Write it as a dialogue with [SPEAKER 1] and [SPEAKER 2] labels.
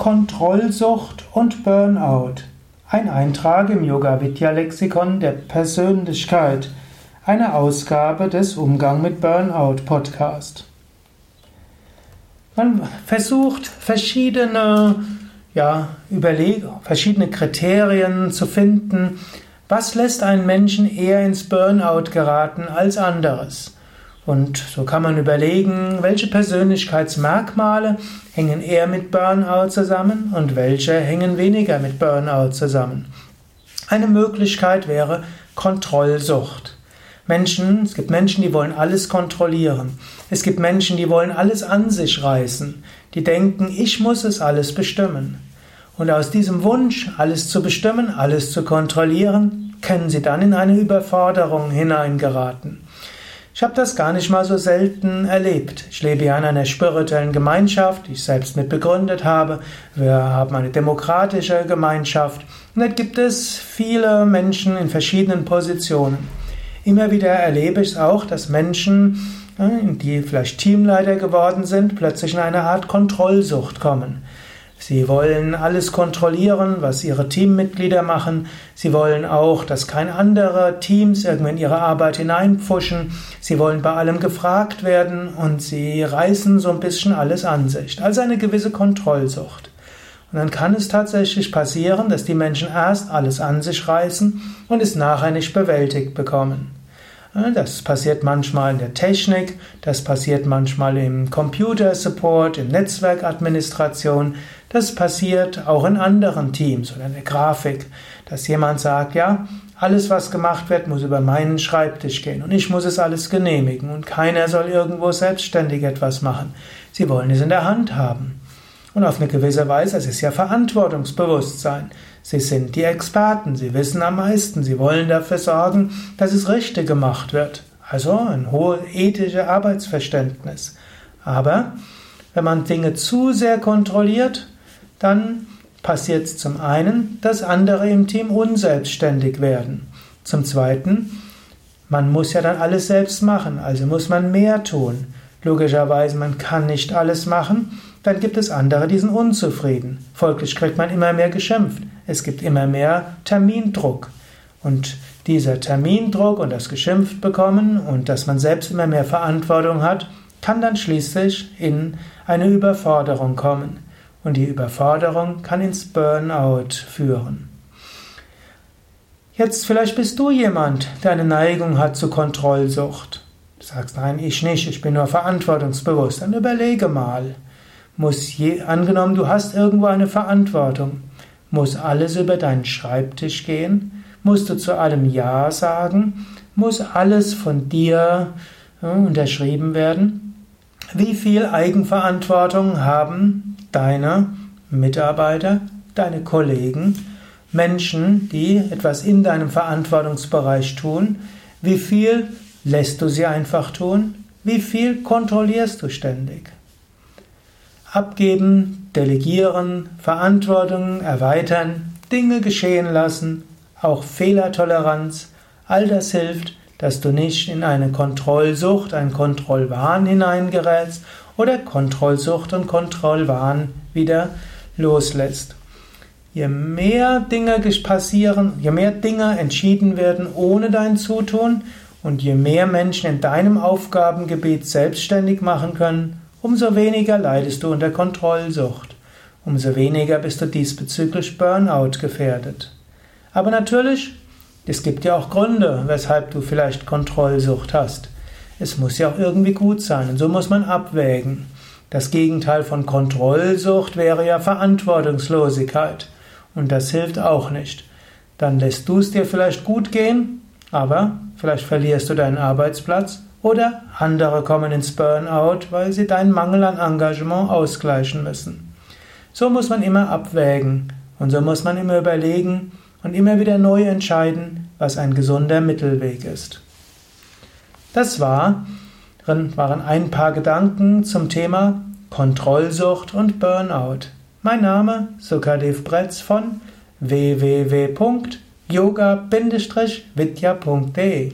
[SPEAKER 1] Kontrollsucht und Burnout. Ein Eintrag im Yoga Vidya Lexikon der Persönlichkeit. Eine Ausgabe des Umgang mit Burnout Podcast. Man versucht verschiedene ja, überlege, verschiedene Kriterien zu finden, was lässt einen Menschen eher ins Burnout geraten als anderes. Und so kann man überlegen, welche Persönlichkeitsmerkmale hängen eher mit Burnout zusammen und welche hängen weniger mit Burnout zusammen. Eine Möglichkeit wäre Kontrollsucht. Menschen, es gibt Menschen, die wollen alles kontrollieren. Es gibt Menschen, die wollen alles an sich reißen. Die denken, ich muss es alles bestimmen. Und aus diesem Wunsch, alles zu bestimmen, alles zu kontrollieren, können sie dann in eine Überforderung hineingeraten. Ich habe das gar nicht mal so selten erlebt. Ich lebe ja in einer spirituellen Gemeinschaft, die ich selbst mit begründet habe. Wir haben eine demokratische Gemeinschaft. Und da gibt es viele Menschen in verschiedenen Positionen. Immer wieder erlebe ich es auch, dass Menschen, äh, die vielleicht Teamleiter geworden sind, plötzlich in eine Art Kontrollsucht kommen. Sie wollen alles kontrollieren, was ihre Teammitglieder machen. Sie wollen auch, dass keine andere Teams irgendwie in ihre Arbeit hineinpfuschen. Sie wollen bei allem gefragt werden und sie reißen so ein bisschen alles an sich. Also eine gewisse Kontrollsucht. Und dann kann es tatsächlich passieren, dass die Menschen erst alles an sich reißen und es nachher nicht bewältigt bekommen. Das passiert manchmal in der Technik, das passiert manchmal im Computer-Support, in Netzwerkadministration, das passiert auch in anderen Teams oder in der Grafik, dass jemand sagt, ja, alles, was gemacht wird, muss über meinen Schreibtisch gehen und ich muss es alles genehmigen und keiner soll irgendwo selbstständig etwas machen. Sie wollen es in der Hand haben. Und auf eine gewisse Weise, es ist ja Verantwortungsbewusstsein. Sie sind die Experten, sie wissen am meisten, sie wollen dafür sorgen, dass es richtig gemacht wird. Also ein hohes ethisches Arbeitsverständnis. Aber wenn man Dinge zu sehr kontrolliert, dann passiert es zum einen, dass andere im Team unselbstständig werden. Zum zweiten, man muss ja dann alles selbst machen, also muss man mehr tun. Logischerweise, man kann nicht alles machen dann gibt es andere, die sind unzufrieden. Folglich kriegt man immer mehr geschimpft. Es gibt immer mehr Termindruck. Und dieser Termindruck und das Geschimpft bekommen und dass man selbst immer mehr Verantwortung hat, kann dann schließlich in eine Überforderung kommen. Und die Überforderung kann ins Burnout führen. Jetzt vielleicht bist du jemand, der eine Neigung hat zu Kontrollsucht. Du sagst, nein, ich nicht, ich bin nur verantwortungsbewusst. Dann überlege mal. Muss je, angenommen, du hast irgendwo eine Verantwortung, muss alles über deinen Schreibtisch gehen? Musst du zu allem Ja sagen? Muss alles von dir ja, unterschrieben werden? Wie viel Eigenverantwortung haben deine Mitarbeiter, deine Kollegen, Menschen, die etwas in deinem Verantwortungsbereich tun? Wie viel lässt du sie einfach tun? Wie viel kontrollierst du ständig? Abgeben, delegieren, Verantwortung erweitern, Dinge geschehen lassen, auch Fehlertoleranz, all das hilft, dass du nicht in eine Kontrollsucht, einen Kontrollwahn hineingerätst oder Kontrollsucht und Kontrollwahn wieder loslässt. Je mehr Dinge passieren, je mehr Dinge entschieden werden ohne dein Zutun und je mehr Menschen in deinem Aufgabengebiet selbstständig machen können, umso weniger leidest du unter Kontrollsucht, umso weniger bist du diesbezüglich Burnout gefährdet. Aber natürlich, es gibt ja auch Gründe, weshalb du vielleicht Kontrollsucht hast. Es muss ja auch irgendwie gut sein und so muss man abwägen. Das Gegenteil von Kontrollsucht wäre ja Verantwortungslosigkeit und das hilft auch nicht. Dann lässt du es dir vielleicht gut gehen, aber vielleicht verlierst du deinen Arbeitsplatz oder andere kommen ins Burnout, weil sie deinen Mangel an Engagement ausgleichen müssen. So muss man immer abwägen und so muss man immer überlegen und immer wieder neu entscheiden, was ein gesunder Mittelweg ist. Das war, waren ein paar Gedanken zum Thema Kontrollsucht und Burnout. Mein Name Sukadev Bretz von www.yoga-vidya.de